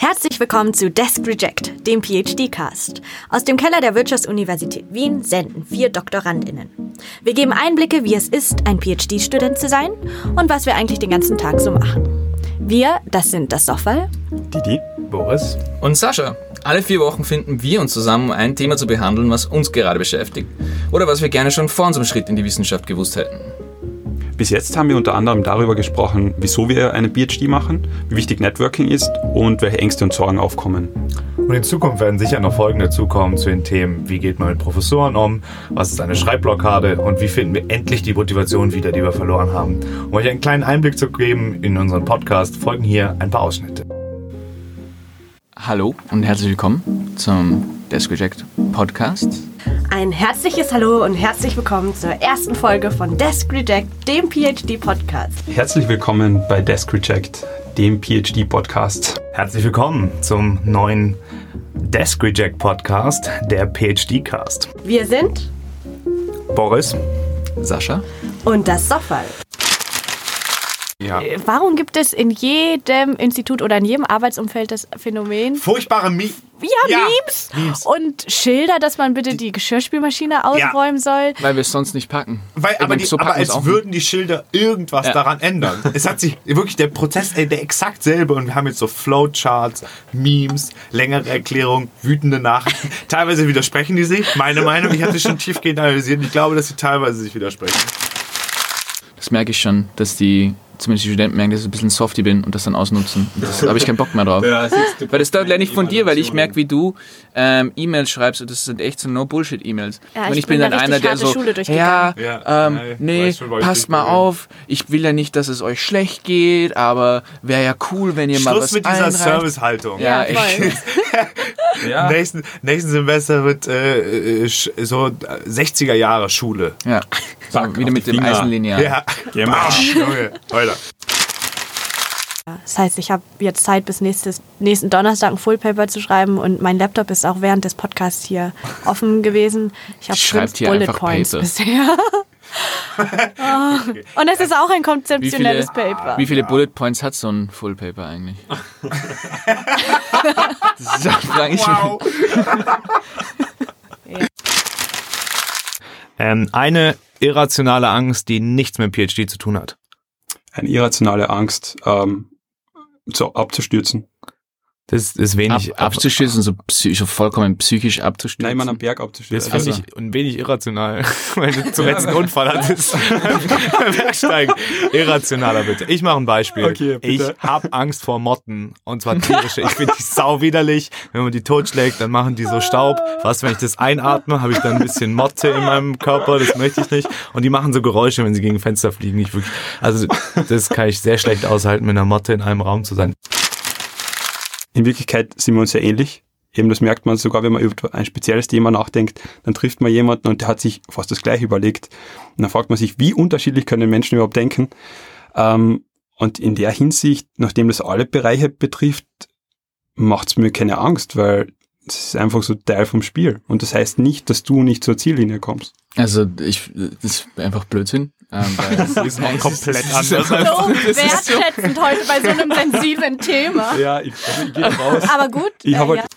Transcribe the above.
Herzlich willkommen zu Desk Reject, dem PhD-Cast. Aus dem Keller der Wirtschaftsuniversität Wien senden vier DoktorandInnen. Wir geben Einblicke, wie es ist, ein PhD-Student zu sein und was wir eigentlich den ganzen Tag so machen. Wir, das sind das Soffal, Didi, Boris und Sascha. Alle vier Wochen finden wir uns zusammen, um ein Thema zu behandeln, was uns gerade beschäftigt oder was wir gerne schon vor unserem Schritt in die Wissenschaft gewusst hätten. Bis jetzt haben wir unter anderem darüber gesprochen, wieso wir einen PhD machen, wie wichtig Networking ist und welche Ängste und Sorgen aufkommen. Und in Zukunft werden sicher noch Folgen dazukommen zu den Themen, wie geht man mit Professoren um, was ist eine Schreibblockade und wie finden wir endlich die Motivation wieder, die wir verloren haben. Um euch einen kleinen Einblick zu geben in unseren Podcast, folgen hier ein paar Ausschnitte. Hallo und herzlich willkommen zum Desk Reject Podcast. Ein herzliches Hallo und herzlich willkommen zur ersten Folge von Desk Reject, dem PhD-Podcast. Herzlich willkommen bei Desk Reject, dem PhD-Podcast. Herzlich willkommen zum neuen Desk Reject Podcast, der PhD-Cast. Wir sind Boris, Sascha. und das Soffal. Ja. Warum gibt es in jedem Institut oder in jedem Arbeitsumfeld das Phänomen, furchtbare Mi ja, Ja, Memes, Memes. und Schilder, dass man bitte die Geschirrspülmaschine ausräumen soll? Weil wir es sonst nicht packen. Weil, aber, die, so aber packen wir's als auch würden die Schilder irgendwas Ja. daran ändern. Es hat sich wirklich der Prozess, ey, der exakt selbe und wir haben jetzt so Flowcharts, Memes, längere Erklärungen, wütende Nachrichten. Teilweise widersprechen die sich. Meine Meinung, ich hatte schon tiefgehend analysiert und ich glaube, dass sie teilweise sich widersprechen. Das merke ich schon, dass die, zumindest die Studenten merken, dass ich ein bisschen softy bin und das dann ausnutzen. Das habe ich keinen Bock mehr drauf. Weil das lerne ich von dir, weil ich merke, wie du ähm, E-Mails schreibst und das sind echt so No-Bullshit-E-Mails. Ja, und ich ich bin bin dann da einer, der so, Schule ja, durchgegangen. Ja, ähm, ja, nee, schon, passt mal bin. auf, ich will ja nicht, dass es euch schlecht geht, aber wäre ja cool, wenn ihr mal Schluss was mit dieser. Servicehaltung. Ja, voll. Ja. Nächsten, nächsten Semester wird äh, äh, so 60er Jahre Schule. Ja, so, wieder mit dem. Eisenlineal. Ja. Mal. Bam, Junge, Alter. Das heißt, ich habe jetzt Zeit, bis nächstes, nächsten Donnerstag ein Fullpaper zu schreiben und mein Laptop ist auch während des Podcasts hier offen gewesen. Ich habe fünf hier Bullet Points Paper. bisher. Ah. Und es ist auch ein Wie viele, konzeptionelles Paper. wie viele Bullet Points hat so ein Full Paper eigentlich? das ist frage ich mich. Ähm, eine irrationale Angst, die nichts mit PhD zu tun hat. Eine irrationale Angst, ähm, so abzustürzen. Das ist Ab, wenig abzustürzen, so, psy so vollkommen psychisch abzustürzen. Nein, man am Berg Das abzustürzen. finde ich ein wenig irrational, weil du zuletzt einen Unfall hattest. Beim Bergsteigen. Irrationaler bitte. Ich mache ein Beispiel. Okay, ich habe Angst vor Motten und zwar tierische. Ich finde die sau widerlich. Wenn man die totschlägt, dann machen die so Staub. Was, wenn ich das einatme, habe ich dann ein bisschen Motte in meinem Körper. Das möchte ich nicht. Und die machen so Geräusche, wenn sie gegen Fenster fliegen. Ich wirklich, also das kann ich sehr schlecht aushalten, mit einer Motte in einem Raum zu sein. In Wirklichkeit sind wir uns ja ähnlich. Eben das merkt man sogar, wenn man über ein spezielles Thema nachdenkt, dann trifft man jemanden und der hat sich fast das gleiche überlegt. Und dann fragt man sich, wie unterschiedlich können Menschen überhaupt denken? Ähm, und in der Hinsicht, nachdem das alle Bereiche betrifft, macht es mir keine Angst, weil es ist einfach so Teil vom Spiel. Und das heißt nicht, dass du nicht zur Ziellinie kommst. Also, ich, das ist einfach Blödsinn. Ähm, das ist auch komplett anders als- so wertschätzend heute bei so einem sensiblen Thema. Ja, ich, ich gehe raus. Aber gut. Ich äh, habe ja. halt